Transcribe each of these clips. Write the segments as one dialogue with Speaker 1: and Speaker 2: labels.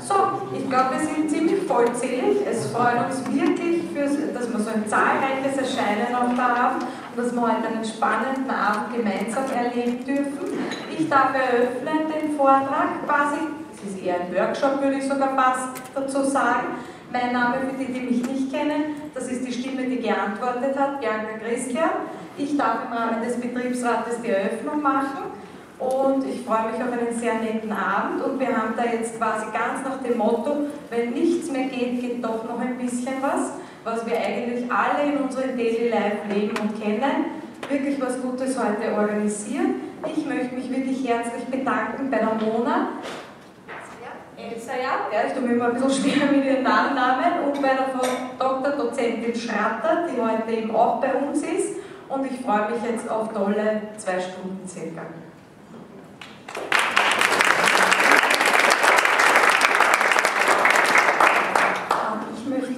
Speaker 1: So, ich glaube, wir sind ziemlich vollzählig. Es freut uns wirklich, dass wir so ein zahlreiches Erscheinen auch da haben und dass wir heute einen spannenden Abend gemeinsam erleben dürfen. Ich darf eröffnen den Vortrag quasi. Es ist eher ein Workshop, würde ich sogar fast dazu sagen. Mein Name für die, die mich nicht kennen, das ist die Stimme, die geantwortet hat, Bianca Christian. Ich darf im Rahmen des Betriebsrates die Eröffnung machen und ich freue mich auf einen sehr netten Abend und wir haben da jetzt quasi ganz nach dem Motto, wenn nichts mehr geht, geht doch noch ein bisschen was, was wir eigentlich alle in unserem Daily Life leben und kennen, wirklich was Gutes heute organisieren. Ich möchte mich wirklich herzlich bedanken bei der Mona, Elsa, ja, ich tue mir immer ein bisschen schwer mit ihren Nachnamen und bei der Frau Dr. Dozentin Schratter, die heute eben auch bei uns ist und ich freue mich jetzt auf tolle zwei Stunden circa.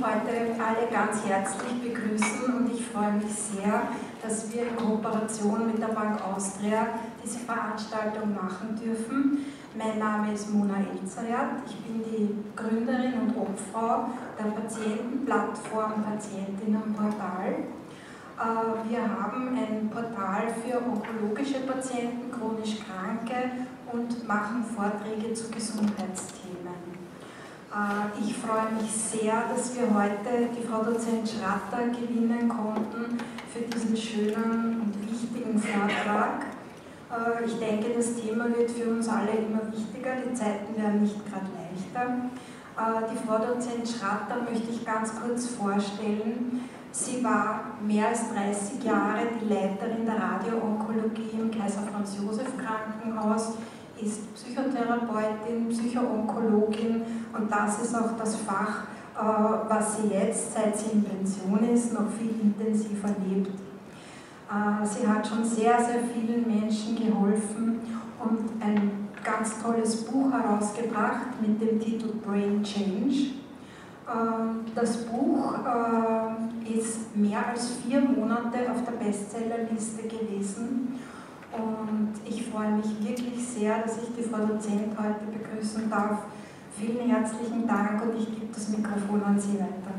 Speaker 2: heute alle ganz herzlich begrüßen und ich freue mich sehr, dass wir in Kooperation mit der Bank Austria diese Veranstaltung machen dürfen. Mein Name ist Mona Elzayat, ich bin die Gründerin und Obfrau der Patientenplattform Patientinnenportal. Äh, wir haben ein Portal für onkologische Patienten, chronisch Kranke und machen Vorträge zu Gesundheitsthemen. Äh, ich freue mich sehr, dass wir heute die Frau Dozent Schratter gewinnen konnten für diesen schönen und wichtigen Vortrag. Äh, ich denke, das Thema wird für uns alle immer wichtiger, die Zeiten werden nicht gerade leichter. Äh, die Frau Dozent Schratter möchte ich ganz kurz vorstellen. Sie war mehr als 30 Jahre die Leiterin der Radioonkologie im Kaiser Franz Josef Krankenhaus ist Psychotherapeutin, Psychoonkologin und das ist auch das Fach, äh, was sie jetzt, seit sie in Pension ist, noch viel intensiver lebt. Äh, sie hat schon sehr, sehr vielen Menschen geholfen und ein ganz tolles Buch herausgebracht mit dem Titel Brain Change. Äh, das Buch ist mehr als vier Monate auf der Bestsellerliste gewesen und ich freue mich wirklich sehr, dass ich die Frau Dozent heute begrüßen darf. Vielen herzlichen Dank und ich gebe das Mikrofon an Sie weiter.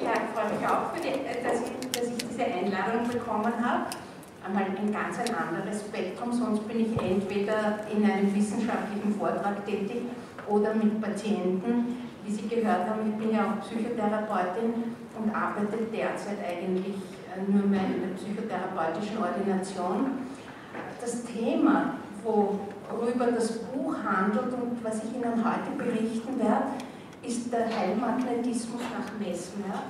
Speaker 3: Ja, ich freue mich auch, dass, ich, diese Einladung bekommen habe. Einmal ein ganz anderes Spektrum, sonst bin ich entweder in einem wissenschaftlichen Vortrag tätig oder mit Patienten wie Sie gehört haben, ich bin ja auch Psychotherapeutin und arbeite derzeit eigentlich äh, nur mehr in der psychotherapeutischen Ordination. Das Thema, worüber das Buch handelt und was ich Ihnen heute berichten werde, ist der Heilmagnetismus nach Mesmer.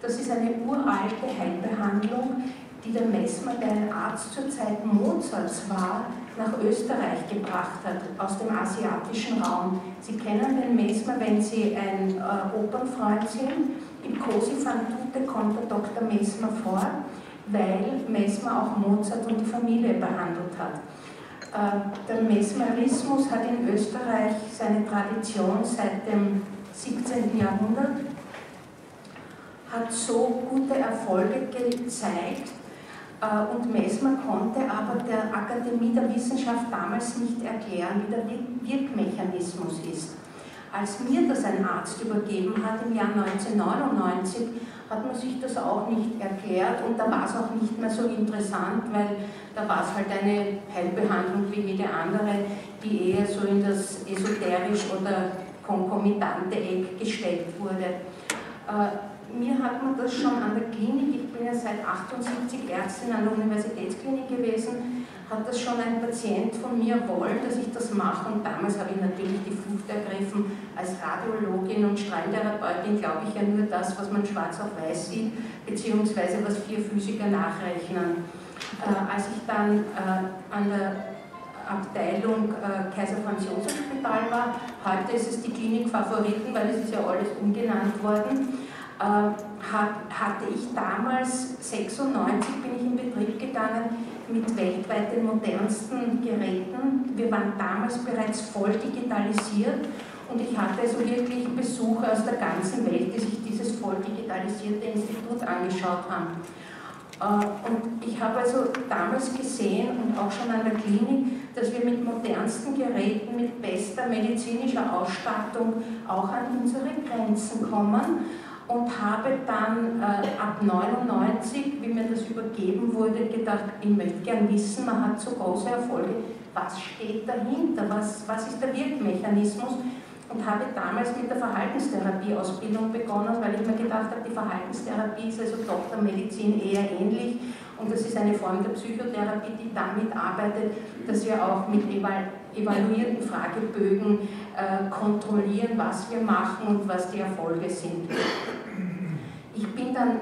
Speaker 3: Das ist eine uralte Heilbehandlung, die der Messmer, der ein Arzt zur Zeit Mozarts war, nach Österreich gebracht hat, aus dem asiatischen Raum. Sie kennen den Messmer, wenn Sie ein äh, Opernfreund sind. Im Cosi fan tutte kommt der Dr. Messmer vor, weil Messmer auch Mozart und die Familie behandelt hat. Äh, der Mesmerismus hat in Österreich seine Tradition seit dem 17. Jahrhundert, hat so gute Erfolge gezeigt, und Mesmer konnte aber der Akademie der Wissenschaft damals nicht erklären, wie der Wirkmechanismus ist. Als mir das ein Arzt übergeben hat im Jahr 1999, hat man sich das auch nicht erklärt und da war es auch nicht mehr so interessant, weil da war es halt eine Heilbehandlung wie jede andere, die eher so in das esoterisch oder konkomitante Eck gestellt wurde. Mir hat man das schon an der Klinik, ich bin ja seit 78 Ärztin an der Universitätsklinik gewesen, hat das schon ein Patient von mir wollen, dass ich das mache und damals habe ich natürlich die Flucht ergriffen. Als Radiologin und Strahlentherapeutin glaube ich ja nur das, was man schwarz auf weiß sieht, beziehungsweise was vier Physiker nachrechnen. Äh, als ich dann äh, an der Abteilung äh, Kaiser Franz Josef Spital war, heute ist es die Klinik Favoriten, weil es ist ja alles umgenannt worden, äh, hatte ich damals, 96 bin ich in Betrieb gegangen, mit weltweit den modernsten Geräten. Wir waren damals bereits voll digitalisiert Und ich hatte also wirklich Besucher aus der ganzen Welt, die sich dieses voll digitalisierte Institut angeschaut haben. Äh, und ich habe also damals gesehen und auch schon an der Klinik, dass wir mit modernsten Geräten, mit bester medizinischer Ausstattung auch an unsere Grenzen kommen und habe dann äh, ab 99, wie mir das übergeben wurde, gedacht, ich möchte gern wissen, man hat so große Erfolge, was steht dahinter, was, was ist der Wirkmechanismus? Und habe damals mit der Verhaltenstherapie-Ausbildung begonnen, weil ich mir gedacht habe, die Verhaltenstherapie ist also doch der Medizin eher ähnlich. Und das ist eine Form der Psychotherapie, die damit arbeitet, dass wir auch mit evaluierten Fragebögen äh, kontrollieren, was wir machen und was die Erfolge sind. Ich bin dann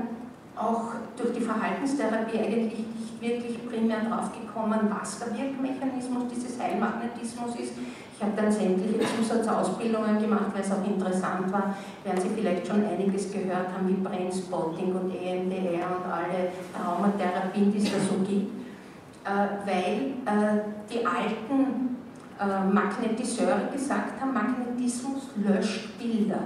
Speaker 3: auch durch die Verhaltenstherapie eigentlich nicht wirklich primär drauf gekommen, was der Wirkmechanismus dieses Heilmagnetismus ist. Ich habe dann sämtliche Zusatzausbildungen gemacht, weil es auch interessant war. Werden Sie vielleicht schon einiges gehört haben, wie Brainspotting und EMDR und alle Traumatherapien, die es da so gibt. Äh, weil äh, die alten äh, Magnetiseure gesagt haben, Magnetismus löscht Bilder.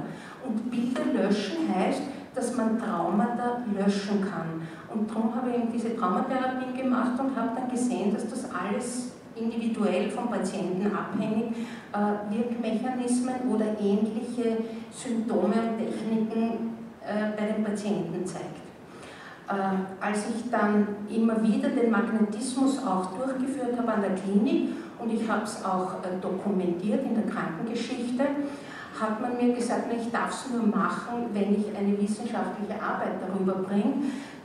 Speaker 3: Und Bilder löschen heißt, dass man Traumata löschen kann. Und darum habe ich eben diese Traumatherapien gemacht und habe dann gesehen, dass das alles individuell vom Patienten abhängig äh, Wirkmechanismen oder ähnliche Symptome und Techniken äh, bei den Patienten zeigt. Äh, als ich dann immer wieder den Magnetismus auch durchgeführt habe an der Klinik und ich habe es auch äh, dokumentiert in der Krankengeschichte, hat man mir gesagt, ich darf es nur machen, wenn ich eine wissenschaftliche Arbeit darüber bringe.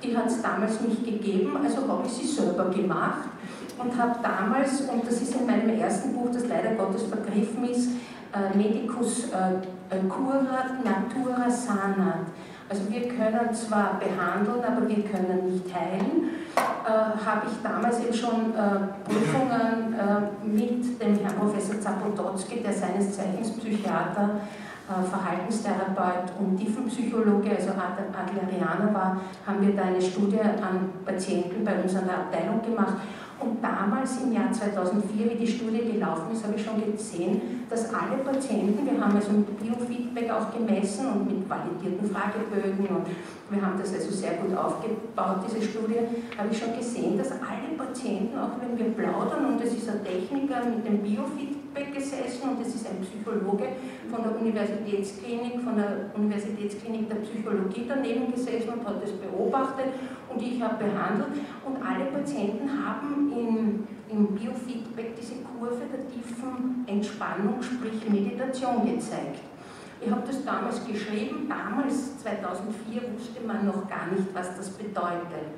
Speaker 3: Die hat es damals nicht gegeben, also habe ich sie selber gemacht und habe damals, und das ist in meinem ersten Buch, das leider Gottes vergriffen ist, äh, Medicus äh, Curat Natura Sanat. Also wir können zwar behandeln, aber wir können nicht heilen. Äh, habe ich damals eben schon äh, Prüfungen äh, mit dem Herrn Professor Zapotocki, der seines Zeichens Psychiater, äh, Verhaltenstherapeut und Tiefenpsychologe, also Adlerianer war, haben wir da eine Studie an Patienten bei uns an der Abteilung gemacht und damals im Jahr 2004, wie die Studie gelaufen ist, habe ich schon gesehen, dass alle Patienten, wir haben also mit Biofeedback auch gemessen und mit validierten Fragebögen und wir haben das also sehr gut aufgebaut, diese Studie, habe ich schon gesehen, dass alle Patienten, auch wenn wir plaudern, und es ist ein Techniker mit dem Biofeedback gesessen und es ist ein Psychologe von der Universitätsklinik, von der Universitätsklinik der Psychologie daneben gesessen und hat das beobachtet und ich habe behandelt und Patienten haben im, im Biofeedback diese Kurve der tiefen Entspannung, sprich Meditation gezeigt. Ich habe das damals geschrieben, damals 2004 wusste man noch gar nicht, was das bedeutet.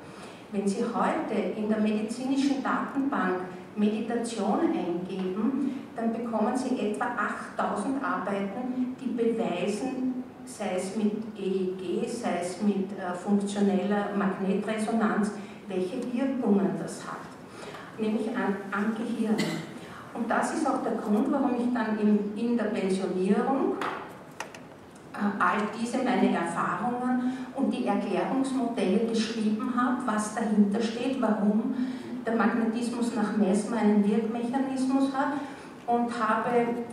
Speaker 3: Wenn Sie heute in der medizinischen Datenbank Meditation eingeben, dann bekommen Sie etwa 8000 Arbeiten, die beweisen, sei es mit EEG, sei es mit äh, funktioneller Magnetresonanz, welche Wirkungen das hat, nämlich an, am Gehirn. Und das ist auch der Grund, warum ich dann in, in der Pensionierung äh, all diese meine Erfahrungen und die Erklärungsmodelle geschrieben habe, was dahinter steht, warum der Magnetismus nach Mesmer einen Wirkmechanismus hat und habe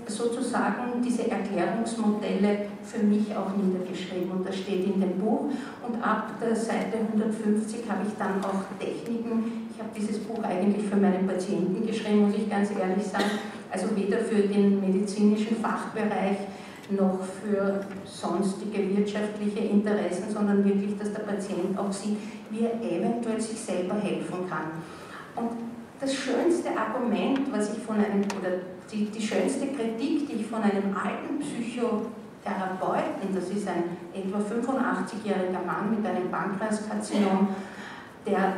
Speaker 3: sozusagen diese Erklärungsmodelle für mich auch niedergeschrieben. Und das steht in dem Buch. Und ab der Seite 150 habe ich dann auch Techniken, ich habe dieses Buch eigentlich für meine Patienten geschrieben, muss ich ganz ehrlich sagen, also weder für den medizinischen Fachbereich noch für sonstige wirtschaftliche Interessen, sondern wirklich, dass der Patient auch sieht, wie er eventuell sich selber helfen kann. Und das schönste Argument, was ich von einem, oder die, die schönste Kritik, die ich von einem alten Psychotherapeuten, das ist ein etwa 85-jähriger Mann mit einem Pankreaskarzinom, der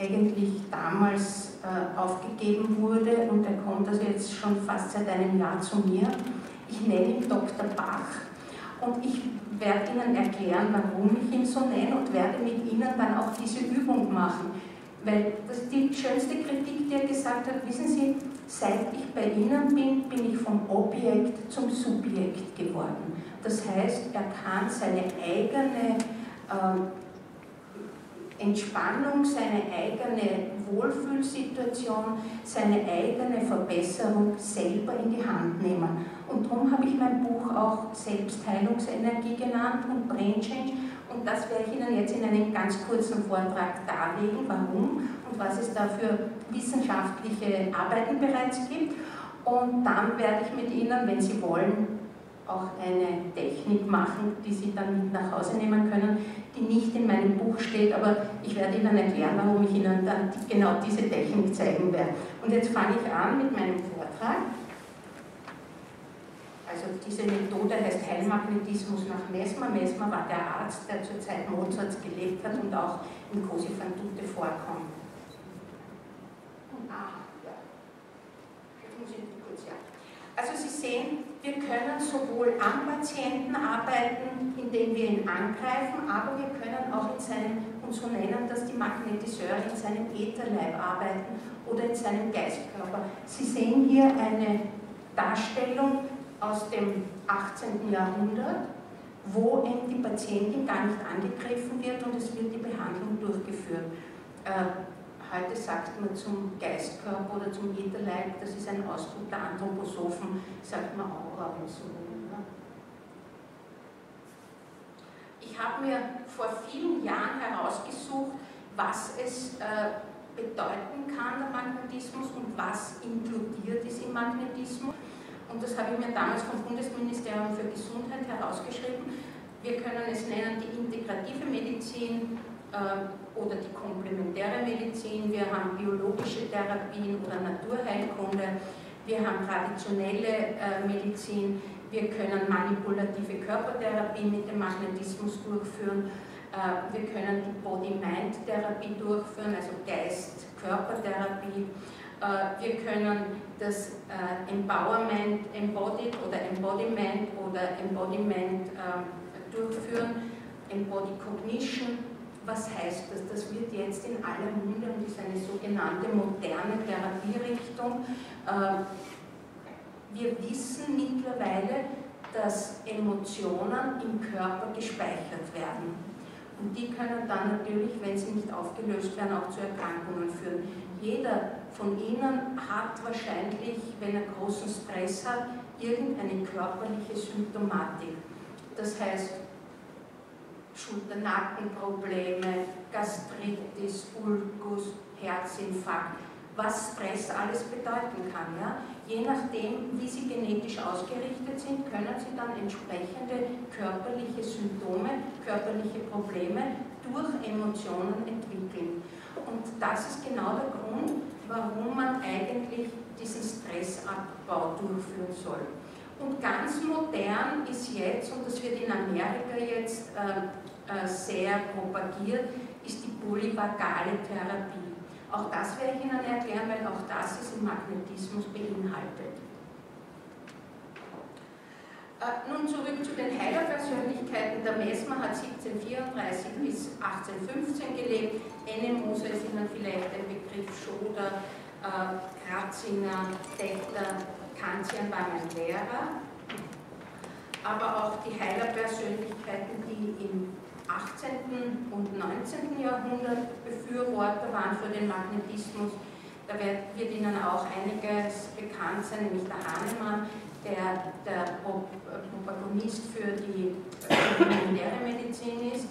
Speaker 3: eigentlich damals äh, aufgegeben wurde und der kommt also jetzt schon fast seit einem Jahr zu mir. Ich nenne ihn Dr. Bach und ich werde Ihnen erklären, warum ich ihn so nenne und werde mit Ihnen dann auch diese Übung machen. Weil das die schönste Kritik, die er gesagt hat, wissen Sie, seit ich bei Ihnen bin, bin ich vom Objekt zum Subjekt geworden. Das heißt, er kann seine eigene äh, Entspannung, seine eigene Wohlfühlsituation, seine eigene Verbesserung selber in die Hand nehmen. Und darum habe ich mein Buch auch Selbstheilungsenergie genannt und Brain Change. Und das werde ich Ihnen jetzt in einem ganz kurzen Vortrag darlegen, warum und was es da für wissenschaftliche Arbeiten bereits gibt. Und dann werde ich mit Ihnen, wenn Sie wollen, auch eine Technik machen, die Sie dann mit nach Hause nehmen können, die nicht in meinem Buch steht, aber ich werde Ihnen erklären, warum ich Ihnen dann genau diese Technik zeigen werde. Und jetzt fange ich an mit meinem Vortrag. Also diese Methode heißt Heilmagnetismus nach Mesmer. Mesmer war der Arzt, der zur Zeit Mozarts gelebt hat und auch in Cosi van Tutte vorkommt. Ah. Also Sie sehen, wir können sowohl am Patienten arbeiten, indem wir ihn angreifen, aber wir können auch in seinem, und so nennen das die Magnetiseure, in seinem Ätherleib arbeiten oder in seinem Geistkörper. Sie sehen hier eine Darstellung aus dem 18. Jahrhundert, wo eben die Patientin gar nicht angegriffen wird und es wird die Behandlung durchgeführt. Äh, Heute sagt man zum Geistkörper oder zum Ätherleib, das ist ein Ausdruck der Anthroposophen, sagt man Aura und so. Ich habe mir vor vielen Jahren herausgesucht, was es äh, bedeuten kann, der Magnetismus, und was inkludiert ist im Magnetismus. Und das habe ich mir damals vom Bundesministerium für Gesundheit herausgeschrieben. Wir können es nennen die integrative Medizin, äh, oder die komplementäre Medizin, wir haben biologische Therapien oder Naturheilkunde, wir haben traditionelle äh, Medizin, wir können manipulative Körpertherapie mit dem Magnetismus durchführen, äh, wir können die Body-Mind-Therapie durchführen, also Geist-Körpertherapie, wir können das Empowerment, Embodied oder Embodiment oder Embodiment durchführen, Embodied Cognition, was heißt das? Das wird jetzt in aller Munde und ist eine sogenannte moderne Therapierichtung. Ähm, wir wissen mittlerweile, dass Emotionen im Körper gespeichert werden. Und die können dann natürlich, wenn sie nicht aufgelöst werden, auch zu Erkrankungen führen. Jeder von Ihnen hat wahrscheinlich, wenn er großen Stress hat, irgendeine körperliche Symptomatik. Das heißt, Schulter-Nackenprobleme, Gastritis, Ulkus, Herzinfarkt, was Stress alles bedeuten kann. Ja? Je nachdem, wie sie genetisch ausgerichtet sind, können sie dann entsprechende körperliche Symptome, körperliche Probleme durch Emotionen entwickeln. Und das ist genau der Grund, warum man eigentlich diesen Stressabbau durchführen soll. Und ganz modern ist jetzt, und das wird in Amerika jetzt äh, äh, sehr propagiert, ist die polyvagale Therapie. Auch das werde ich Ihnen erklären, weil auch das ist im Magnetismus beinhaltet. Äh, nun zurück zu den Heilerpersönlichkeiten. Der Messmer hat 1734 bis 1815 gelebt. Ennemoser ist Ihnen vielleicht ein Begriff, Schoder, äh, Kratzinger, Dechter, Kantian war mein Lehrer. Aber auch die Heilerpersönlichkeiten, die im 18. und 19. Jahrhundert Befürworter waren für den Magnetismus. Da wird Ihnen auch einiges bekannt sein, nämlich der Hahnemann, der der Protagonist für die komplementäre Medizin ist.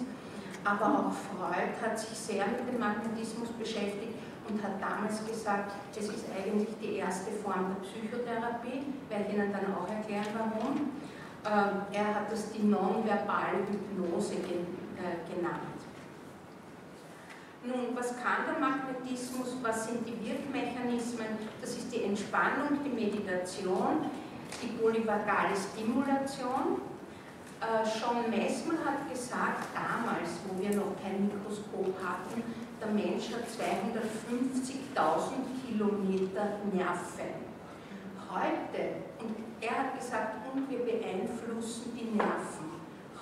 Speaker 3: Aber auch Freud hat sich sehr mit dem Magnetismus beschäftigt und hat damals gesagt, es ist eigentlich die erste Form der Psychotherapie, werde ich Ihnen dann auch erklären, warum. Ähm, er hat das die nonverbale Hypnose äh, genannt. Nun, was kann der Magnetismus, was sind die Wirkmechanismen? Das ist die Entspannung, die Meditation, die polyvagale Stimulation. Äh, John Messmer hat gesagt, damals, wo wir noch kein Mikroskop hatten, der Mensch hat 250.000 Kilometer Nerven. Heute, und er hat gesagt, und wir beeinflussen die Nerven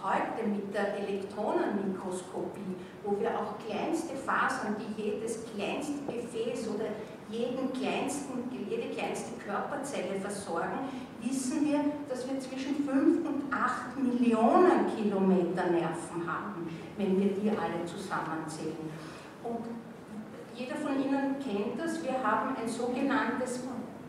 Speaker 3: heute mit der Elektronenmikroskopie, wo wir auch kleinste Fasern, die jedes kleinste Gefäß oder jeden kleinsten, jede kleinste Körperzelle versorgen, wissen wir, dass wir zwischen 5 und 8 Millionen Kilometer Nerven haben, wenn wir die alle zusammenzählen. Und jeder von Ihnen kennt das, wir haben ein sogenanntes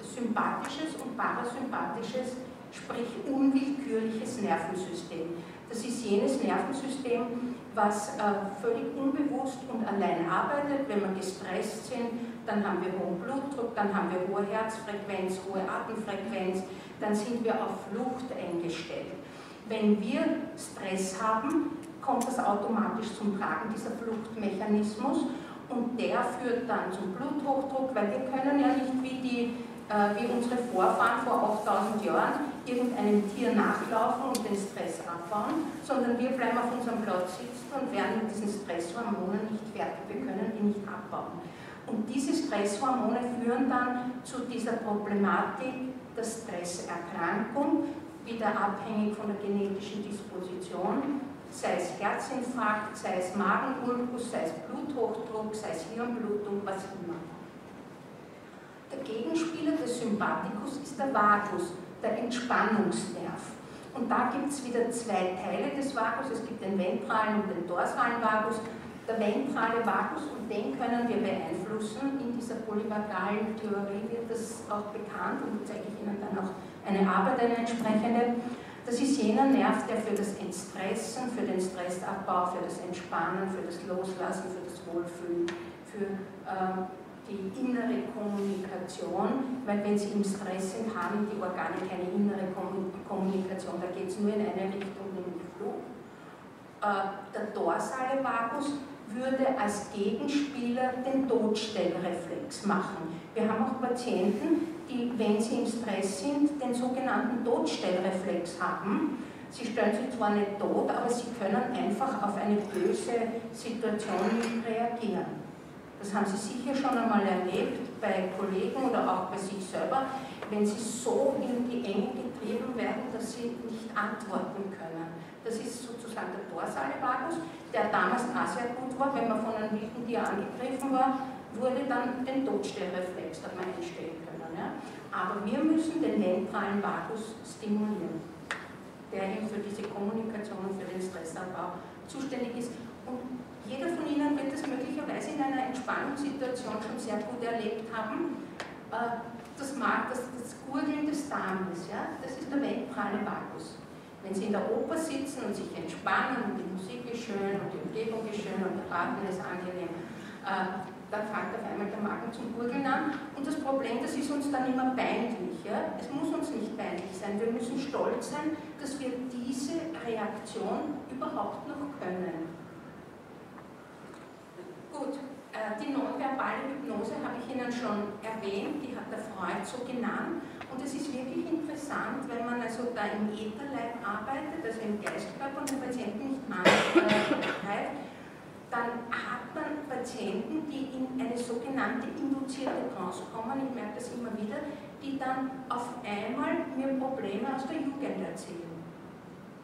Speaker 3: sympathisches und parasympathisches, sprich unwillkürliches Nervensystem. Das ist jenes Nervensystem, was äh, völlig unbewusst und allein arbeitet. Wenn wir gestresst sind, dann haben wir hohen Blutdruck, dann haben wir hohe Herzfrequenz, hohe Atemfrequenz, dann sind wir auf Flucht eingestellt. Wenn wir Stress haben, kommt das automatisch zum Tragen, dieser Fluchtmechanismus, und der führt dann zum Bluthochdruck, weil wir können ja nicht wie die äh, wie unsere Vorfahren vor 8000 Jahren irgendeinem Tier nachlaufen und den Stress abbauen, sondern wir bleiben auf unserem Platz sitzen und werden mit diesen Stresshormonen nicht fertig, wir können die nicht abbauen. Und diese Stresshormone führen dann zu dieser Problematik der Stresserkrankung, wieder abhängig von der genetischen Disposition, sei es Herzinfarkt, sei es Magenulkus, sei es Bluthochdruck, sei es Hirnblutung, was immer. Der Gegenspieler des Sympathikus ist der Vagus, der Entspannungsnerv. Und da gibt es wieder zwei Teile des Vagus. Es gibt den ventralen und den dorsalen Vagus. Der ventrale Vagus, und den können wir beeinflussen. In dieser polyvagalen Theorie wird das auch bekannt und zeige ich Ihnen dann auch eine Arbeit, eine entsprechende. Das ist jener Nerv, der für das Entstressen, für den Stressabbau, für das Entspannen, für das Loslassen, für das Wohlfühlen, für äh, die innere Kommunikation, weil wenn Sie im Stress sind, haben die Organe keine innere Kommunikation, da geht es nur in eine Richtung, nämlich Flucht. Äh, der dorsale Vagus würde als Gegenspieler den Todstellreflex machen. Wir haben auch Patienten, die, wenn sie im Stress sind, den sogenannten Todstellreflex haben. Sie stellen sich zwar nicht tot, aber sie können einfach auf eine böse Situation nicht reagieren. Das haben Sie sicher schon einmal erlebt bei Kollegen oder auch bei sich selber, wenn Sie so in Enge getrieben werden, dass Sie nicht antworten können. Das ist sozusagen der dorsale Vagus, der damals auch sehr gut war, wenn man von einem wilden Tier angegriffen war, wurde dann den Todstellreflex hat man einstellen können. Ja? Aber wir müssen den ventralen Vagus stimulieren, der eben für diese Kommunikation und für den Stressabbau zuständig ist. Und jeder von Ihnen wird das möglicherweise in einer Entspannungssituation schon sehr gut erlebt haben. Das, mag, das, das Gurgeln des Darmes, ja, das ist der ventrale Vagus. Wenn Sie in der Oper sitzen und sich entspannen und die Musik ist schön und die Umgebung ist schön und der Atem ist angenehm, äh, dann fängt auf einmal der Magen zum Gurgeln an. Und das Problem, das ist uns dann immer peinlich. Ja? Es muss uns nicht peinlich sein. Wir müssen stolz sein, dass wir diese Reaktion überhaupt noch können. Gut, die nonverbale Hypnose habe ich Ihnen schon erwähnt, die hat der Freud so genannt. Und es ist wirklich interessant, wenn man also da im Ätherleib arbeitet, also im Geistkörper und den Patienten nicht angreift, dann hat man Patienten, die in eine sogenannte induzierte Trance kommen, ich merke das immer wieder, die dann auf einmal mir Probleme aus der Jugend erzählen.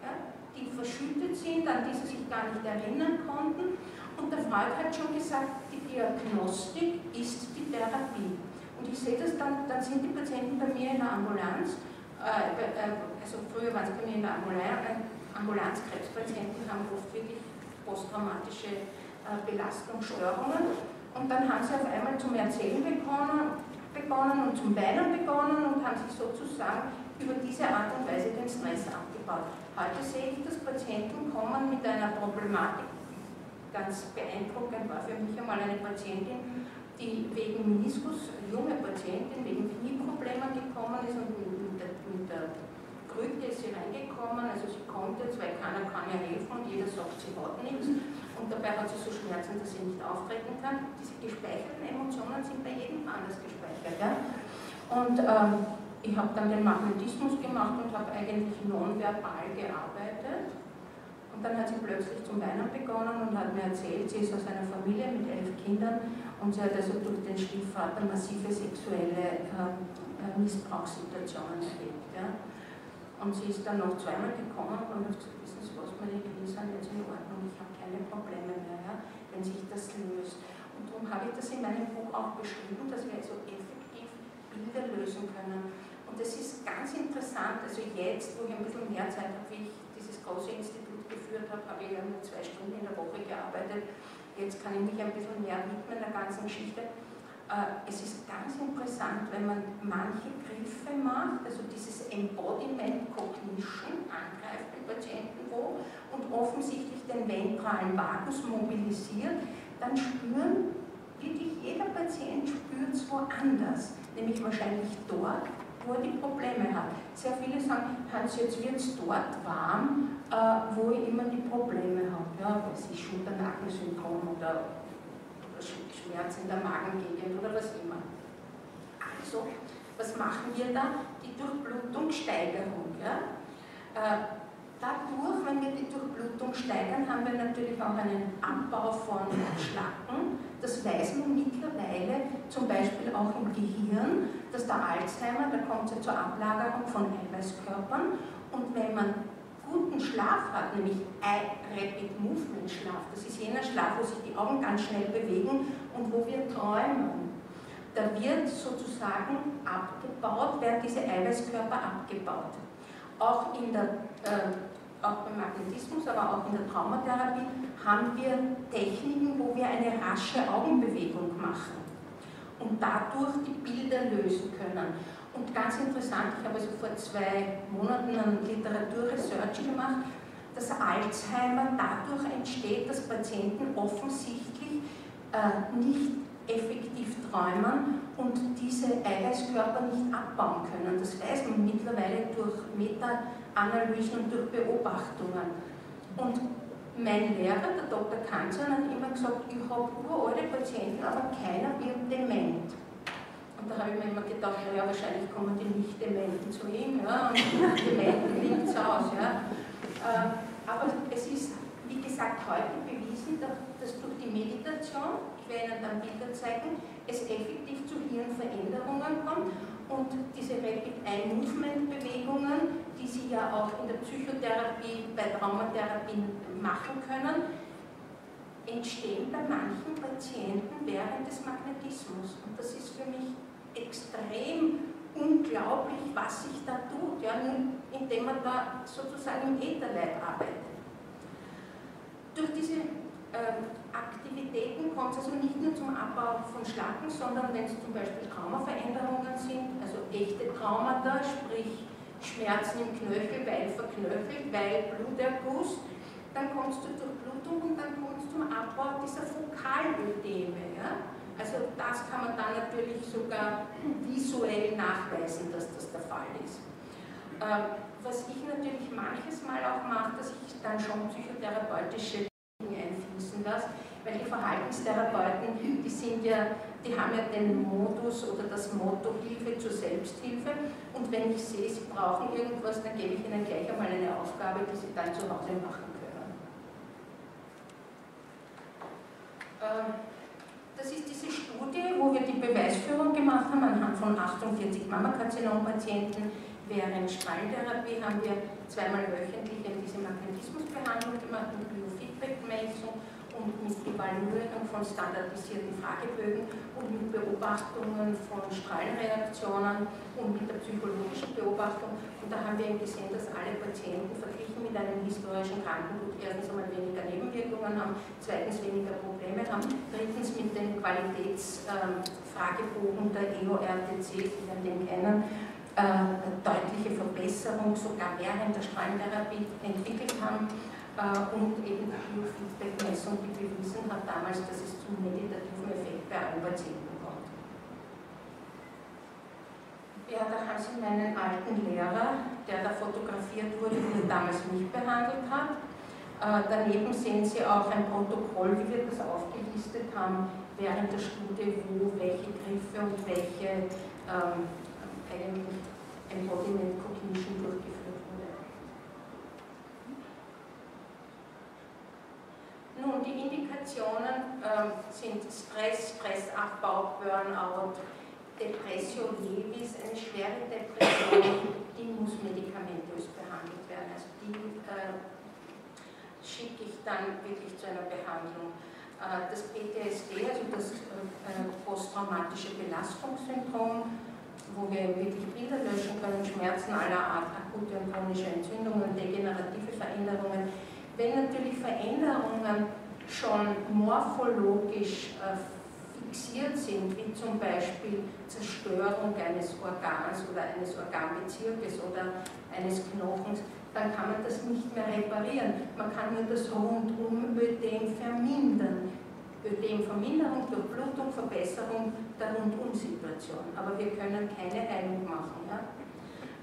Speaker 3: Ja? Die verschüttet sind, an die sie sich gar nicht erinnern konnten und der Freud hat schon gesagt, die Diagnostik ist die Therapie. Und ich sehe das dann, dann sind die Patienten bei mir in der Ambulanz, äh, äh also früher waren es bei mir in der Ambulanz, äh, Ambulanzkrebspatienten haben oft wirklich posttraumatische Belastungsstörungen. Und dann haben sie auf einmal zum Erzählen begonnen, begonnen und zum Weinen begonnen und haben sich sozusagen über diese Art und Weise den Stress abgebaut. Heute sehe ich, dass Patienten kommen mit einer Problematik, ganz beeindruckend war für mich einmal eine Patientin, die wegen Meniskus, junge Patientin, wegen Knieproblemen gekommen ist und mit der, mit der Krücke ist sie reingekommen, also sie kommt jetzt, weil keiner kann ihr helfen und jeder sagt, sie hat nichts und dabei hat sie so Schmerzen, dass sie nicht auftreten kann. Diese gespeicherten Emotionen sind bei jedem anders gespeichert. Ja? Und ähm, ich habe dann den Magnetismus gemacht und habe eigentlich nonverbal gearbeitet und dann hat sie plötzlich zum Weinen begonnen und hat mir erzählt, sie ist aus einer Familie mit elf Kindern und sie hat also durch den Stiefvater massive sexuelle äh, Missbrauchssituationen erlebt. Ja. Und sie ist dann noch zweimal gekommen und hat gesagt, wissen Sie was, meine Knie sind jetzt in Ordnung, ich habe keine Probleme mehr, ja, wenn sich das löst. Und darum habe ich das in meinem Buch auch beschrieben, dass wir also effektiv Bilder lösen können. Und das ist ganz interessant, also jetzt, wo ich ein bisschen mehr Zeit habe, wie ich dieses große Institut geführt habe, habe ich ja nur zwei Stunden in der Woche gearbeitet. jetzt kann ich mich ein bisschen mehr widmen der ganzen Geschichte. Äh, es ist ganz interessant, wenn man manche Griffe macht, also dieses Embodiment Cognition angreift im Patienten wo und offensichtlich den ventralen Vagus mobilisiert, dann spüren wirklich jeder Patient spürt es woanders, nämlich wahrscheinlich dort, wo er die Probleme hat. Sehr viele sagen, Hans, jetzt wird es dort warm, äh, wo ich immer die Probleme habe. Ja, das ist Schulter-Nackensyndrom oder Schmerz in der Magengegend oder was immer. Also, was machen wir da? Die Durchblutungssteigerung. Ja? Äh, dadurch, wenn wir die Durchblutung steigern, haben wir natürlich auch einen Abbau von Schlacken. Das weiß man mittlerweile zum Beispiel auch im Gehirn, dass der Alzheimer, da kommt es ja zur Ablagerung von Eiweißkörpern. Und wenn man guten Schlaf hat, nämlich Rapid Movement Schlaf, das ist jener Schlaf, wo sich die Augen ganz schnell bewegen und wo wir träumen. Da wird sozusagen abgebaut, werden diese Eiweißkörper abgebaut. Auch, in der, äh, auch beim Magnetismus, aber auch in der Traumatherapie haben wir Techniken, wo wir eine rasche Augenbewegung machen und dadurch die Bilder lösen können. Und ganz interessant, ich habe also vor zwei Monaten eine Literaturresearch gemacht, dass Alzheimer dadurch entsteht, dass Patienten offensichtlich äh, nicht effektiv träumen und diese Eiweißkörper nicht abbauen können. Das weiß man mittlerweile durch Meta-Analysen und durch Beobachtungen. Und mein Lehrer, der Dr. Kanzler, hat immer gesagt, ich habe uralte Patienten, aber keiner wird dement. Und da habe ich mir immer gedacht, ja, wahrscheinlich kommen die nicht Dementen zu ihm, ja, und die Dementen nimmt es aus. Ja. Äh, aber es ist, wie gesagt, heute bewiesen, dass durch die Meditation, ich werde Ihnen dann Bilder zeigen, es effektiv zu Hirnveränderungen kommt und diese Rapid Eye Movement Bewegungen, die Sie ja auch in der Psychotherapie, bei Traumatherapie machen können, entstehen bei manchen Patienten während des Magnetismus. Und das ist für mich extrem unglaublich, was sich da tut, ja, indem man da sozusagen im Ätherleib arbeitet. Durch diese Aktivitäten kommt es also nicht nur zum Abbau von Schlacken, sondern wenn es zum Beispiel Traumaveränderungen sind, also echte Traumata, sprich Schmerzen im Knöchel, weil verknöchelt, weil Bluterguss, dann kommt es zur Durchblutung und dann kommt es zum Abbau dieser Fokalödeme. Ja? Also das kann man dann natürlich sogar visuell nachweisen, dass das der Fall ist. Ähm, was ich natürlich manches Mal auch mache, dass ich dann schon psychotherapeutische einfließen lasse, weil die Verhaltenstherapeuten, die sind ja, die haben ja den Modus oder das Motto Hilfe zur Selbsthilfe und wenn ich sehe, sie brauchen irgendwas, dann gebe ich ihnen gleich einmal eine Aufgabe, die sie dann zu Hause machen können. Ähm, das ist diese Studie, wo wir die Beweisführung gemacht haben anhand von 48 Mammakarzinom-Patienten. Während Strahlentherapie haben wir zweimal wöchentlich diese Magnetismusbehandlung gemacht mit Biofeedback-Messung und mit Evaluierung von standardisierten Fragebögen und mit Beobachtungen von Strahlenreaktionen und mit der psychologischen Beobachtung. Und da haben wir eben gesehen, dass alle Patienten verglichen mit einem historischen Krankengut erstens einmal weniger Nebenwirkungen haben, zweitens weniger Probleme haben, drittens mit dem Qualitätsfragebogen der EORTC, die wir den kennen, äh, deutliche Verbesserung sogar während der Strahlentherapie entwickelt haben und eben die Biofeedback-Messung, die bewiesen hat damals, dass es zum meditativen Effekt bei allen Patienten kommt. Ja, da haben Sie meinen alten Lehrer, der da fotografiert wurde, den er damals nicht behandelt hat. Äh, daneben sehen Sie auch ein Protokoll, wie wir das aufgelistet haben, während der Studie, wo welche Griffe und welche ähm, Embodiment Cognition durchgeführt Nun, die Indikationen äh, sind Stress, Stressabbau, Burnout, Depression levis, eine schwere Depression, die muss medikamentös behandelt werden. Also die äh, schicke ich dann wirklich zu einer Behandlung. Äh, das PTSD, also das äh, posttraumatische Belastungssyndrom, wo wir wirklich Bilder löschen können, Schmerzen aller Art, akute und chronische Entzündungen, degenerative Veränderungen, wenn natürlich Veränderungen schon morphologisch äh, fixiert sind, wie zum Beispiel Zerstörung eines Organs oder eines Organbezirkes oder eines Knochens, dann kann man das nicht mehr reparieren. Man kann nur das Rundum-Ödem vermindern. Ödemverminderung, Durchblutung, Verbesserung der Rundum-Situation. Aber wir können keine Heilung machen. Ja?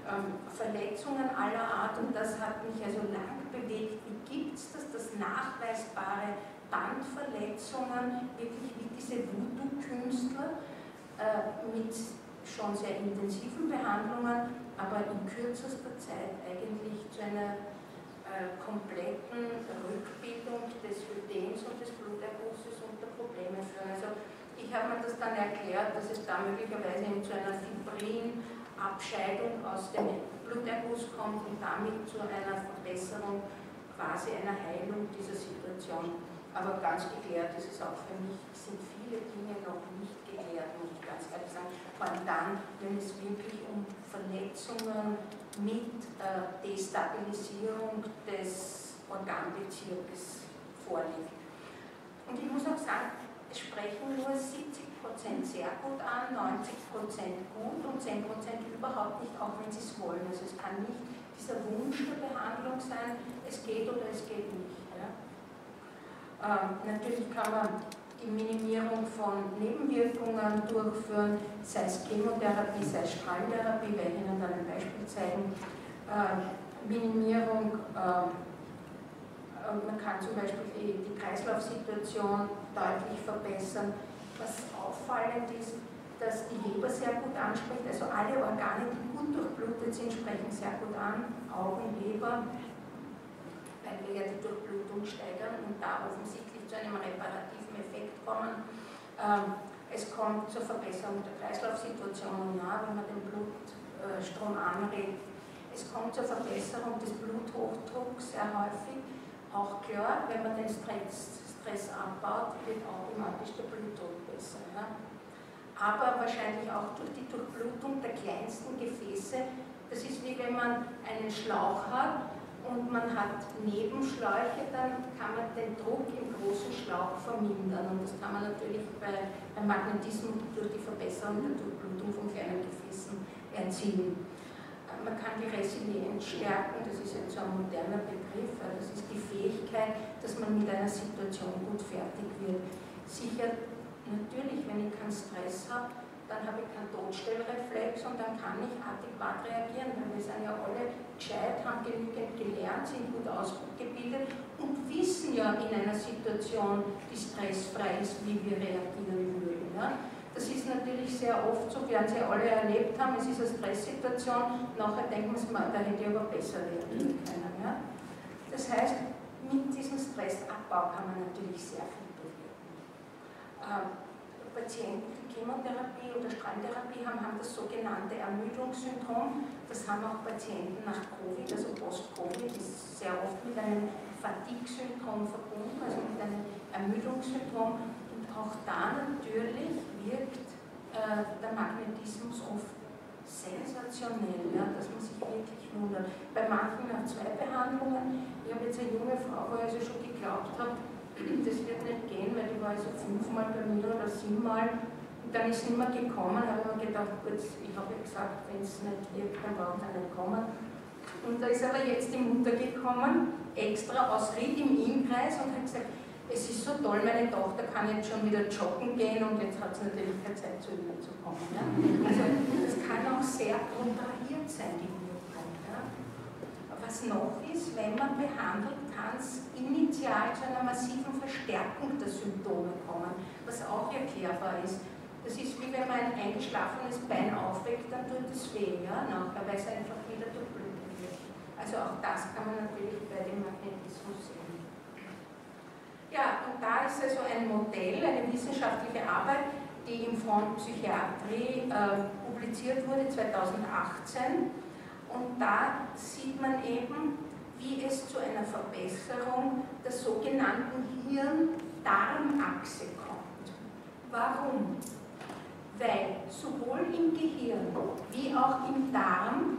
Speaker 3: Ähm, Verletzungen aller Art, und das hat mich also lang bewegt, wie gibt es das, das nachweisbare Bandverletzungen, wirklich wie diese Voodoo-Künstler äh, mit schon sehr intensiven Behandlungen, aber in kürzester Zeit eigentlich zu einer äh, kompletten Rückbildung des Ödems und des Blutergusses und der Probleme führen. Also ich habe mir das dann erklärt, dass es da möglicherweise zu einer Fibrinabscheidung aus dem Bluterguss kommt und damit zu einer Verbesserung, quasi einer Heilung dieser Situation. Aber ganz geklärt ist es auch für mich, sind viele Dinge noch nicht geklärt, muss ich ganz ehrlich sagen. Vor allem dann, wenn es wirklich um Verletzungen mit äh, Destabilisierung des Organbezirkes vorliegt. Und ich muss auch sagen, es sprechen nur 70% sehr gut an, 90% gut und 10% überhaupt nicht, auch wenn sie es wollen. Also es kann nicht dieser Wunsch der Behandlung sein, es geht oder es geht nicht. Ja. Ähm, natürlich kann man die Minimierung von Nebenwirkungen durchführen, sei es Chemotherapie, sei es Strahlentherapie, werde ich Ihnen dann ein Beispiel zeigen. Äh, Minimierung, äh, man kann zum Beispiel die, die Kreislaufsituation deutlich verbessern. Was auffallend ist, dass die Leber sehr gut anspricht, also alle Organe, die gut durchblutet sind, sprechen sehr gut an, Augen, Leber, weil wir ja die Durchblutung steigern und da offensichtlich zu einem reparativen Effekt kommen. Ähm, es kommt zur Verbesserung der Kreislaufsituation, ja, wenn man den Blutstrom anregt. Es kommt zur Verbesserung des Bluthochdrucks sehr häufig. Auch klar, wenn man den Stress, Stress abbaut, wird automatisch der Blutdruck besser. Ja. Aber wahrscheinlich auch durch die Durchblutung der kleinsten Gefäße. Das ist wie wenn man einen Schlauch hat und man hat Nebenschläuche, dann kann man den Druck im großen Schlauch vermindern. Und das kann man natürlich bei, beim Magnetismus durch die Verbesserung der Durchblutung von kleinen Gefäßen erzielen. Äh, man kann die Resilienz stärken, das ist jetzt so ein moderner Begriff, das ist die Fähigkeit, dass man mit einer Situation gut fertig wird. Sicher, natürlich, wenn ich keinen Stress habe, dann habe ich keinen Todstellreflex und dann kann ich adäquat reagieren, weil wir sind ja alle gescheit, haben genügend gelernt, sind gut ausgebildet und wissen ja in einer Situation, die stressfrei ist, wie wir reagieren würden. Ja? Das ist natürlich sehr oft so, werden Sie alle erlebt haben, es ist eine Stresssituation, nachher denken Sie mal, da hätte ich aber besser reagieren können. Ja? Das heißt, mit diesem Stressabbau kann man natürlich sehr viel Patienten, die Chemotherapie oder Strahlentherapie haben, haben das sogenannte Ermüdungssyndrom. Das haben auch Patienten nach Covid, also Post-Covid, ist sehr oft mit einem Fatigue-Syndrom verbunden, also mit einem Ermüdungssyndrom. Und auch da natürlich wirkt äh, der Magnetismus oft sensationell, ja, dass man sich wirklich wundert. Bei manchen nach zwei Behandlungen, ich habe jetzt eine junge Frau, wo ich also schon geglaubt habe, das wird nicht gehen, weil die war also fünfmal bei mir oder siebenmal. Und dann ist mehr gekommen, habe ich mir gedacht, gut, ich habe ja gesagt, wenn es nicht wirkt, dann braucht er nicht kommen. Und da ist aber jetzt die Mutter gekommen, extra aus Ried im Innkreis und hat gesagt, es ist so toll, meine Tochter kann jetzt schon wieder joggen gehen und jetzt hat sie natürlich keine Zeit zu ihnen zu kommen. Ja? Also das kann auch sehr kontrahiert sein, die? Was noch ist, wenn man behandelt, kann es initial zu einer massiven Verstärkung der Symptome kommen, was auch erklärbar ist. Das ist wie wenn man ein eingeschlafenes Bein aufweckt, dann tut es weh, ja, nachher, weil es einfach wieder durchblutet wird. Also auch das kann man natürlich bei dem Magnetismus sehen. Ja, und da ist also ein Modell, eine wissenschaftliche Arbeit, die im Front Psychiatrie äh, publiziert wurde 2018 und da sieht man eben, wie es zu einer Verbesserung der sogenannten Hirn-Darm-Achse kommt. Warum? Weil sowohl im Gehirn wie auch im Darm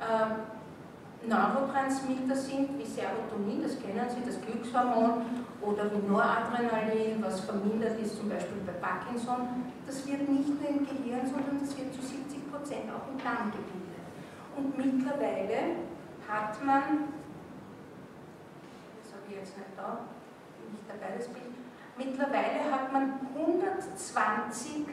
Speaker 3: äh, Neurotransmitter sind, wie Serotonin, das kennen Sie, das Glückshormon, oder wie Noradrenalin, was vermindert ist, zum Beispiel bei Parkinson, das wird nicht nur im Gehirn, sondern das wird zu 70 Prozent auch im Darm gebildet. Und mittlerweile hat man, das habe ich jetzt nicht da, nicht dabei das Bild, mittlerweile hat man 120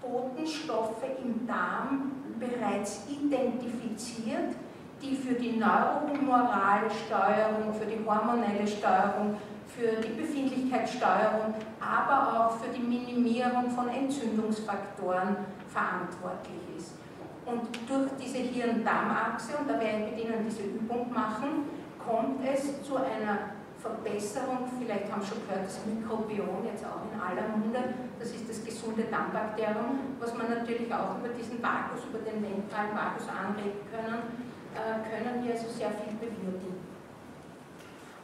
Speaker 3: Botenstoffe im Darm bereits identifiziert, die für die neuromorale Steuerung, für die hormonelle Steuerung, für die Befindlichkeitssteuerung, aber auch für die Minimierung von Entzündungsfaktoren verantwortlich ist. Und durch diese Hirn-Darm-Achse, und da werde ich mit Ihnen diese Übung machen, kommt es zu einer Verbesserung, vielleicht haben Sie schon gehört, das Mikrobiom jetzt auch in aller Munde, das ist das gesunde Darmbakterium, was man natürlich auch über diesen Vagus, über den ventralen Vagus anregen können, äh, können wir also sehr viel bewirken.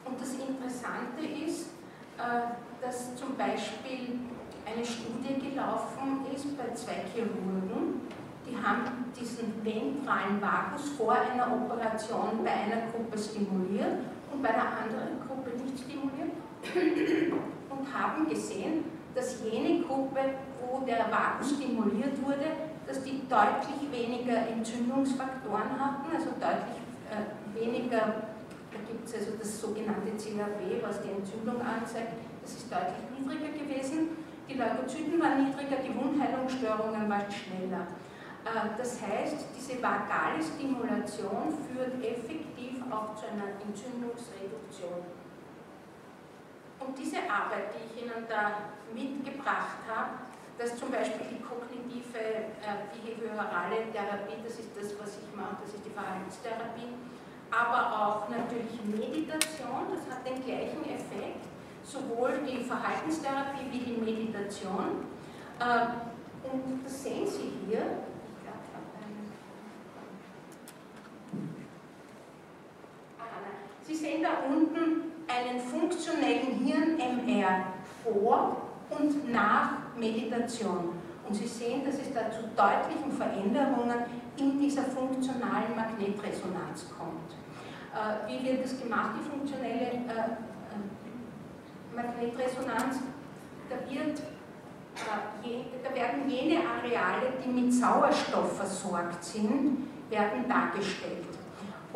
Speaker 3: Und das Interessante ist, äh, dass zum Beispiel eine Studie gelaufen ist bei zwei Chirurgen, die haben diesen ventralen Vagus vor einer Operation bei einer Gruppe stimuliert und bei der anderen Gruppe nicht stimuliert und haben gesehen, dass jene Gruppe, wo der Vagus stimuliert wurde, dass die deutlich weniger Entzündungsfaktoren hatten, also deutlich äh, weniger, da gibt es also das sogenannte CHB, was die Entzündung anzeigt, das ist deutlich niedriger gewesen. Die Leukozyten waren niedriger, die Wundheilungsstörungen waren schneller. Äh, das heißt, diese vagale Stimulation führt effektiv auch zu einer Entzündungsreduktion. Und diese Arbeit, die ich Ihnen da mitgebracht habe, dass zum Beispiel die kognitive äh, behaviorale Therapie, das ist das, was ich mache, das ist die Verhaltenstherapie, aber auch natürlich Meditation, das hat den gleichen Effekt, sowohl die Verhaltenstherapie wie die Meditation. Äh, und das sehen Sie hier. Sie sehen da unten einen funktionellen Hirn-MR vor und nach Meditation. Und Sie sehen, dass es da zu deutlichen Veränderungen in dieser funktionalen Magnetresonanz kommt. Äh, wie wird das gemacht, die funktionelle äh, äh, Magnetresonanz? Da, wird, da werden jene Areale, die mit Sauerstoff versorgt sind, werden dargestellt.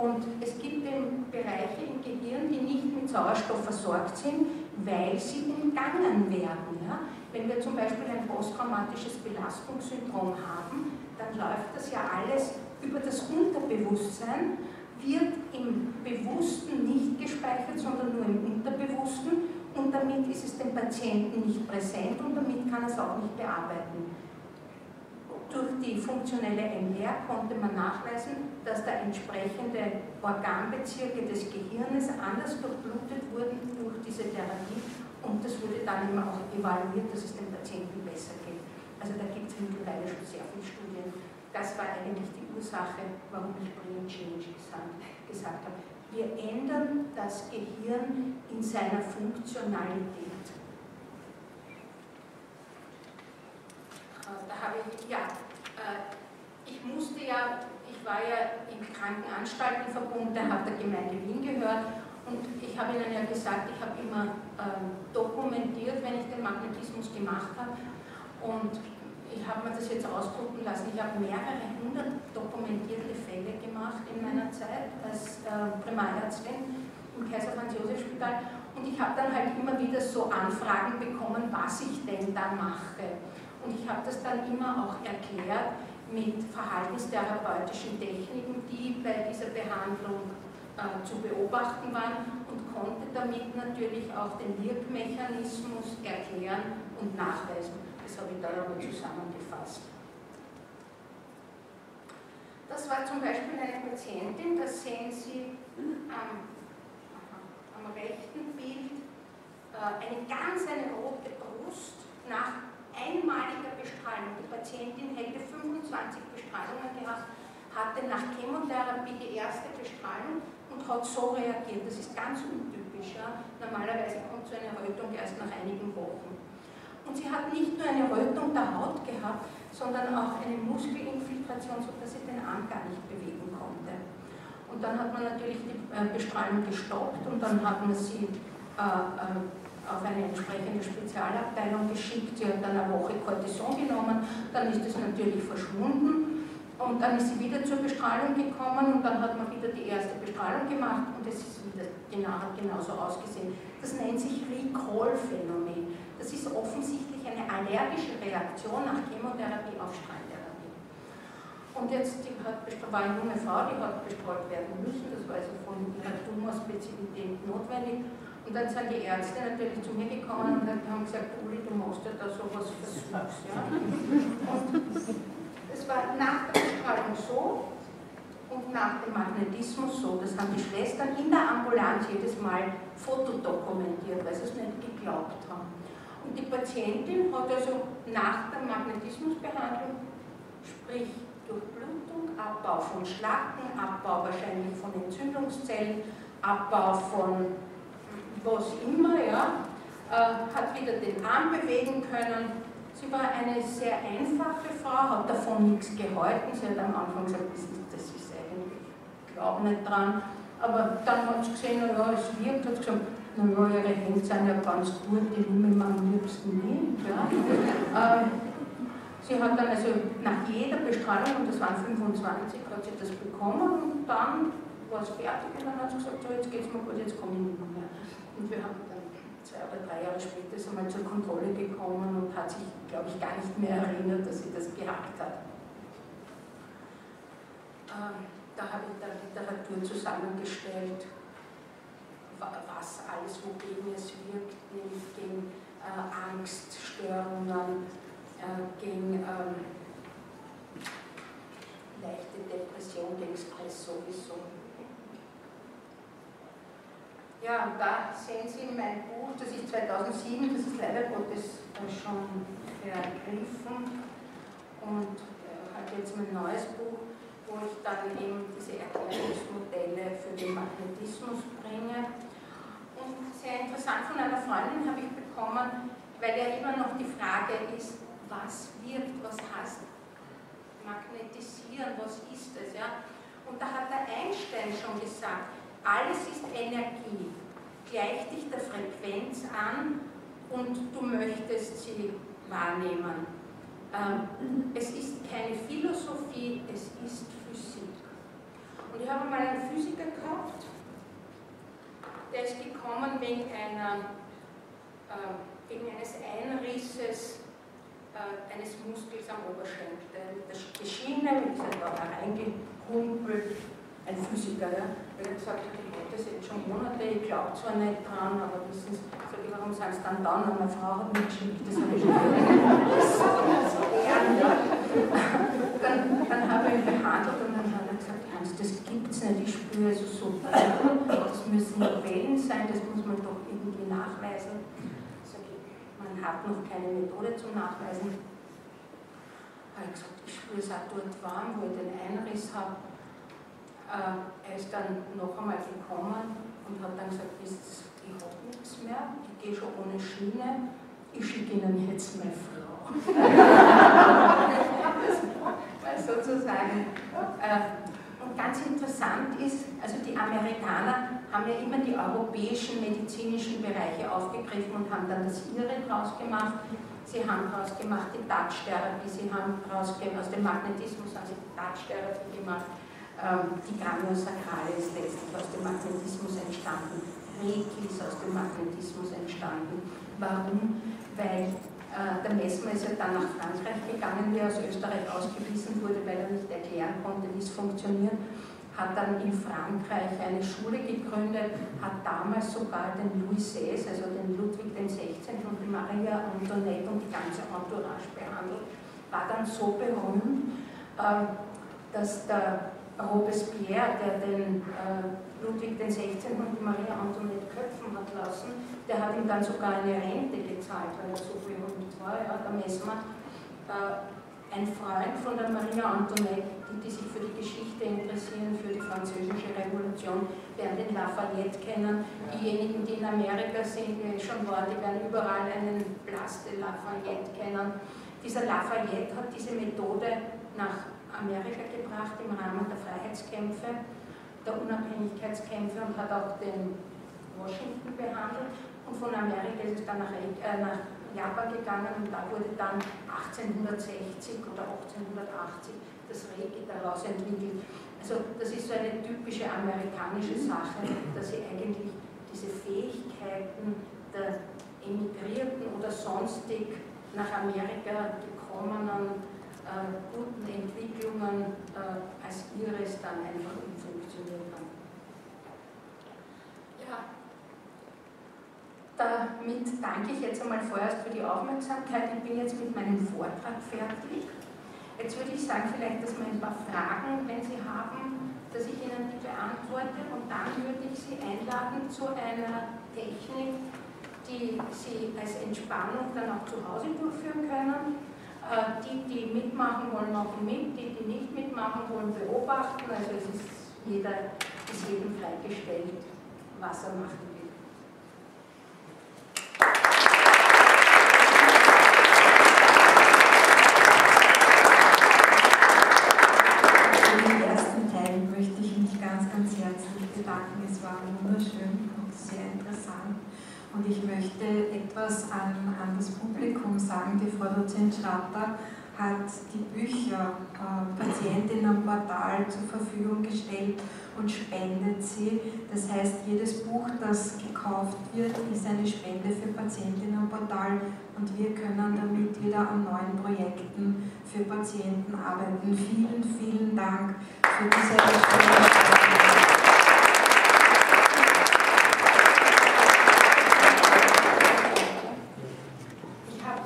Speaker 3: Und es gibt eben Bereiche im Gehirn, die nicht mit Sauerstoff versorgt sind, weil sie umgangen werden. Ja? Wenn wir zum Beispiel ein posttraumatisches Belastungssyndrom haben, dann läuft das ja alles über das Unterbewusstsein, wird im Bewussten nicht gespeichert, sondern nur im Unterbewussten und damit ist es dem Patienten nicht präsent und damit kann er es auch nicht bearbeiten. Durch die funktionelle MR konnte man nachweisen, dass da entsprechende Organbezirke des Gehirnes anders durchblutet wurden durch diese Therapie und das wurde dann immer auch evaluiert, dass es dem Patienten besser geht. Also da gibt es mittlerweile schon sehr viele Studien. Das war eigentlich die Ursache, warum ich Brain Change gesagt habe. Wir ändern das Gehirn in seiner Funktionalität. Da habe ich, ja, äh, ich musste ja, ich war ja im Krankenanstaltenverbund, der hat der Gemeinde Wien gehört und ich habe Ihnen ja gesagt, ich habe immer ähm, dokumentiert, wenn ich den Magnetismus gemacht habe und ich habe mir das jetzt ausdrucken lassen. Ich habe mehrere hundert dokumentierte Fälle gemacht in meiner Zeit als äh, Primarärztin im Kaiser Franz Josef Spital und ich habe dann halt immer wieder so Anfragen bekommen, was ich denn da mache. Und ich habe das dann immer auch erklärt mit verhaltenstherapeutischen Techniken, die bei dieser Behandlung äh, zu beobachten waren und konnte damit natürlich auch den Wirkmechanismus erklären und nachweisen. Das habe ich da aber zusammengefasst. Das war zum Beispiel eine Patientin, das sehen Sie am, am rechten Bild, äh, eine ganz eine rote Brust nach einmaliger Bestrahlung. Die Patientin hätte 25 Bestrahlungen gehabt, hatte nach Chemotherapie die erste Bestrahlung und hat so reagiert. Das ist ganz untypisch. Ja? Normalerweise kommt so eine Rötung erst nach einigen Wochen. Und sie hat nicht nur eine Rötung der Haut gehabt, sondern auch eine Muskelinfiltration, sodass sie den Arm gar nicht bewegen konnte. Und dann hat man natürlich die äh, Bestrahlung gestoppt und dann hat man sie äh, äh, auf eine entsprechende Spezialabteilung geschickt. Sie hat dann eine Woche Cortison genommen, dann ist es natürlich verschwunden und dann ist sie wieder zur Bestrahlung gekommen und dann hat man wieder die erste Bestrahlung gemacht und es ist wieder genau, hat genauso ausgesehen. Das nennt sich Recall-Phänomen. Das ist offensichtlich eine allergische Reaktion nach Chemotherapie auf Strahltherapie. Und jetzt die hat, war eine junge Frau, die hat bestreut werden müssen, das war also von ihrer Tumorspezifität notwendig. Und dann sind die Ärzte natürlich zu mir gekommen und haben gesagt, Uli, du machst ja da sowas Versuchs. Ja? Und es war nach der Bestrahlung so und nach dem Magnetismus so. Das haben die Schwestern in der Ambulanz jedes Mal fotodokumentiert, weil sie es nicht geglaubt haben. Und die Patientin hat also nach der Magnetismusbehandlung, sprich Durchblutung, Abbau von Schlacken, Abbau wahrscheinlich von Entzündungszellen, Abbau von was immer, ja, äh, hat wieder den Arm bewegen können. Sie war eine sehr einfache Frau, hat davon nichts gehalten. Sie hat am Anfang gesagt, das ist, das ist eigentlich, ich glaube nicht dran. Aber dann hat sie gesehen, naja, es wirkt, hat sie gesagt, naja, ihre Hände sind ja ganz gut, die will man am liebsten nicht. Ja. Äh, Sie hat dann also nach jeder Bestrahlung, und das waren 25, hat sie das bekommen und dann war es fertig und dann hat sie gesagt, so jetzt geht es mir gut, jetzt komme ich nicht mehr. Und wir haben dann zwei oder drei Jahre später ist einmal zur Kontrolle gekommen und hat sich, glaube ich, gar nicht mehr erinnert, dass sie das gehabt hat. Ähm, da habe ich dann Literatur zusammengestellt, was alles, wogegen es wirkt, nämlich gegen äh, Angststörungen, äh, gegen ähm, leichte Depression, gegen Stress sowieso. Ja, und da sehen Sie mein Buch, das ist 2007, das ist leider Gottes schon vergriffen und äh, halt jetzt mein neues Buch, wo ich dann eben diese Erklärungsmodelle für den Magnetismus bringe. Und sehr interessant von einer Freundin habe ich bekommen, weil ja immer noch die Frage ist, was wirkt, was heißt magnetisieren, was ist es. Ja? Und da hat der Einstein schon gesagt, alles ist Energie. Gleich dich der Frequenz an und du möchtest sie wahrnehmen. Ähm, es ist keine Philosophie, es ist Physik. Und ich habe mal einen Physiker gehabt, der ist gekommen wegen, einer, äh, wegen eines Einrisses äh, eines Muskels am Oberschenkel. Die Schiene ist da reingehumpelt, ein Physiker, ja, der hat gesagt, die Leute sind schon Monate, ich glaube zwar nicht dran, aber wissen Sie, sag ich, warum sind Sie dann da? Und meine Frau hat mich geschickt, das habe ich schon so ja. dann, dann habe ich ihn behandelt und dann hat er gesagt, Hans, das gibt es nicht, ich spüre also so, das müssen Wellen sein, das muss man doch irgendwie nachweisen hat noch keine Methode zum Nachweisen. Habe ich gesagt, ich spüre es auch dort warm, wo ich den Einriss habe. Äh, er ist dann noch einmal gekommen und hat dann gesagt, ich habe nichts mehr, ich gehe schon ohne Schiene, ich schicke Ihnen jetzt meine Frau. Sozusagen äh, und ganz interessant ist, also die Amerikaner haben ja immer die europäischen medizinischen Bereiche aufgegriffen und haben dann das ihre draus gemacht. Sie haben daraus gemacht die Touch-Therapie, sie haben daraus aus dem Magnetismus haben sie die Touch-Therapie gemacht. Ähm, die Graniosakrale ist letztlich aus dem Magnetismus entstanden. Reiki ist aus dem Magnetismus entstanden. Warum? Weil äh, der Messmer ist ja dann nach Frankreich gegangen, der aus Österreich ausgewiesen wurde, weil er nicht erklären konnte, wie es funktioniert. Hat dann in Frankreich eine Schule gegründet, hat damals sogar den Louis XVI, also den Ludwig XVI. und die Maria Antoinette und die ganze Entourage behandelt. War dann so berühmt, äh, dass der Robespierre, der den äh, Ludwig XVI. und die Maria Antoinette köpfen hat lassen, der hat ihm dann sogar eine Rente gezahlt, weil er so berühmt war, ja, der Messmer. Äh, ein Freund von der Maria Antoinette, die, die, sich für die Geschichte interessieren, für die französische Revolution, werden den Lafayette kennen. Diejenigen, die in Amerika sind, die schon waren, die werden überall einen Blas de Lafayette kennen. Dieser Lafayette hat diese Methode nach Amerika gebracht im Rahmen der Freiheitskämpfe der Unabhängigkeitskämpfe und hat auch den Washington behandelt. Und von Amerika ist es dann nach, äh, nach Japan gegangen und da wurde dann 1860 oder 1880 das Reiki daraus entwickelt. Also das ist so eine typische amerikanische Sache, dass sie eigentlich diese Fähigkeiten der Emigrierten oder sonstig nach Amerika gekommenen äh, guten Entwicklungen äh, als ihres dann einfach funktioniert haben. Ja, damit danke ich jetzt einmal vorerst für die Aufmerksamkeit. Ich bin jetzt mit meinem Vortrag fertig. Jetzt würde ich sagen, vielleicht, dass wir ein paar Fragen, wenn Sie haben, dass ich Ihnen die beantworte und dann würde ich Sie einladen zu einer Technik, die Sie als Entspannung dann auch zu Hause durchführen können. Äh, die, die mitmachen wollen, machen mit, die, die nicht mitmachen wollen, beobachten. Also es ist jeder, ist jedem freigestellt, was er machen
Speaker 2: Und ich möchte etwas an, an das Publikum sagen. Die Frau Dozent Schratter hat die Bücher äh, Patientinnenportal zur Verfügung gestellt und spendet sie. Das heißt, jedes Buch, das gekauft wird, ist eine Spende für Patientinnenportal und wir können damit wieder an neuen Projekten für Patienten arbeiten. Vielen, vielen Dank für diese Spende.